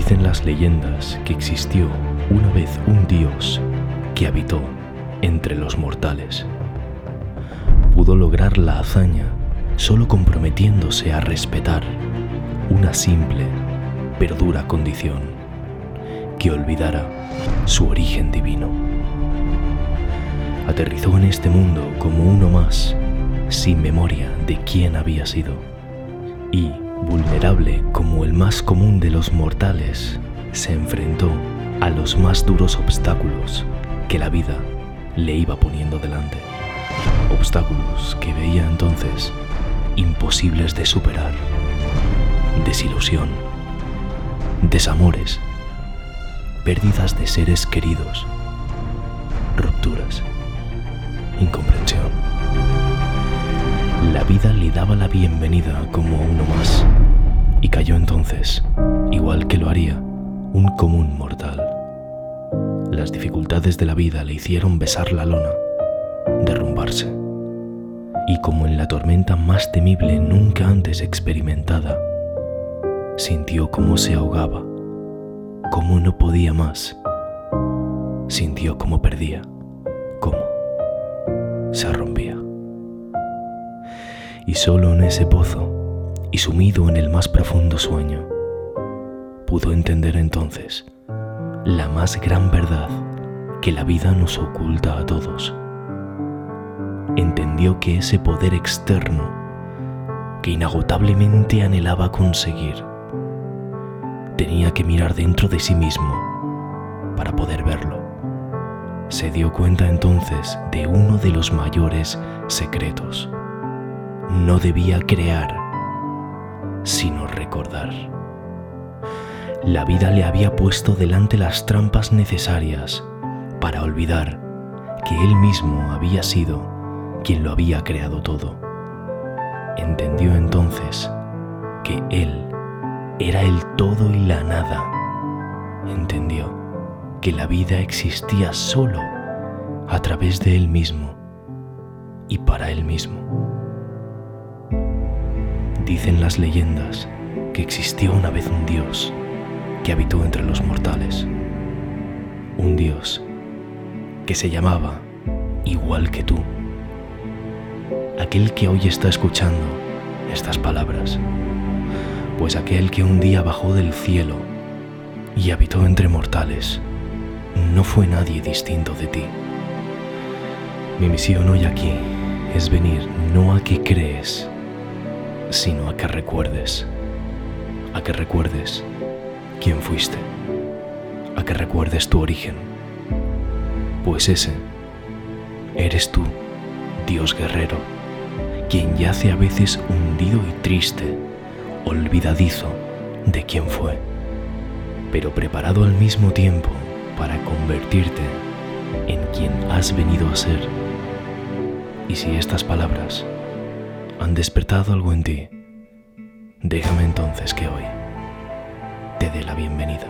Dicen las leyendas que existió una vez un dios que habitó entre los mortales. Pudo lograr la hazaña solo comprometiéndose a respetar una simple pero dura condición, que olvidara su origen divino. Aterrizó en este mundo como uno más, sin memoria de quién había sido, y, vulnerable como el más común de los mortales, se enfrentó a los más duros obstáculos que la vida le iba poniendo delante. Obstáculos que veía entonces imposibles de superar. Desilusión, desamores, pérdidas de seres queridos, rupturas, incomprensión. Vida le daba la bienvenida como a uno más y cayó entonces, igual que lo haría un común mortal. Las dificultades de la vida le hicieron besar la lona, derrumbarse. Y como en la tormenta más temible nunca antes experimentada, sintió cómo se ahogaba, cómo no podía más, sintió cómo perdía, cómo se rompía. Y solo en ese pozo, y sumido en el más profundo sueño, pudo entender entonces la más gran verdad que la vida nos oculta a todos. Entendió que ese poder externo que inagotablemente anhelaba conseguir tenía que mirar dentro de sí mismo para poder verlo. Se dio cuenta entonces de uno de los mayores secretos. No debía crear, sino recordar la vida le había puesto delante las trampas necesarias para olvidar que él mismo había sido quien lo había creado todo. Entendió entonces que él era el todo y la nada. Entendió que la vida existía solo a través de él mismo y para él mismo. Dicen las leyendas que existió una vez un dios que habitó entre los mortales. Un Dios que se llamaba igual que tú. Aquel que hoy está escuchando estas palabras. Pues aquel que un día bajó del cielo y habitó entre mortales no fue nadie distinto de ti. Mi misión hoy aquí es venir no a que crees, sino a que recuerdes, a que recuerdes quién fuiste, a que recuerdes tu origen. Pues ese eres tú, Dios guerrero, quien yace a veces hundido y triste, olvidadizo de quién fue, pero preparado al mismo tiempo para convertirte en quien has venido a ser. Y si estas palabras han despertado algo en ti, déjame entonces que hoy te dé la bienvenida.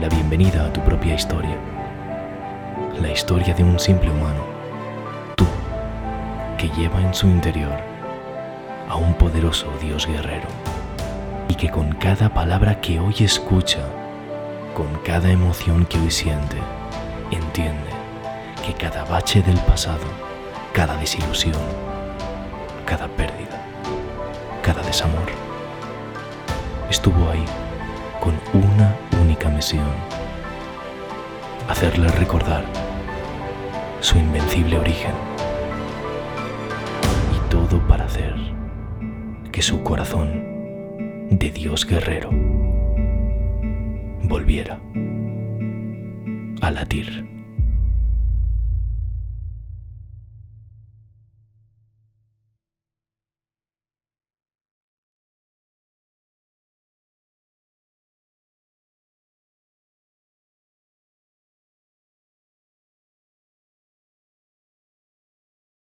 La bienvenida a tu propia historia. La historia de un simple humano. Tú, que lleva en su interior a un poderoso Dios guerrero. Y que con cada palabra que hoy escucha, con cada emoción que hoy siente, entiende que cada bache del pasado, cada desilusión, cada pérdida, cada desamor, estuvo ahí con una única misión, hacerle recordar su invencible origen y todo para hacer que su corazón de Dios guerrero volviera a latir.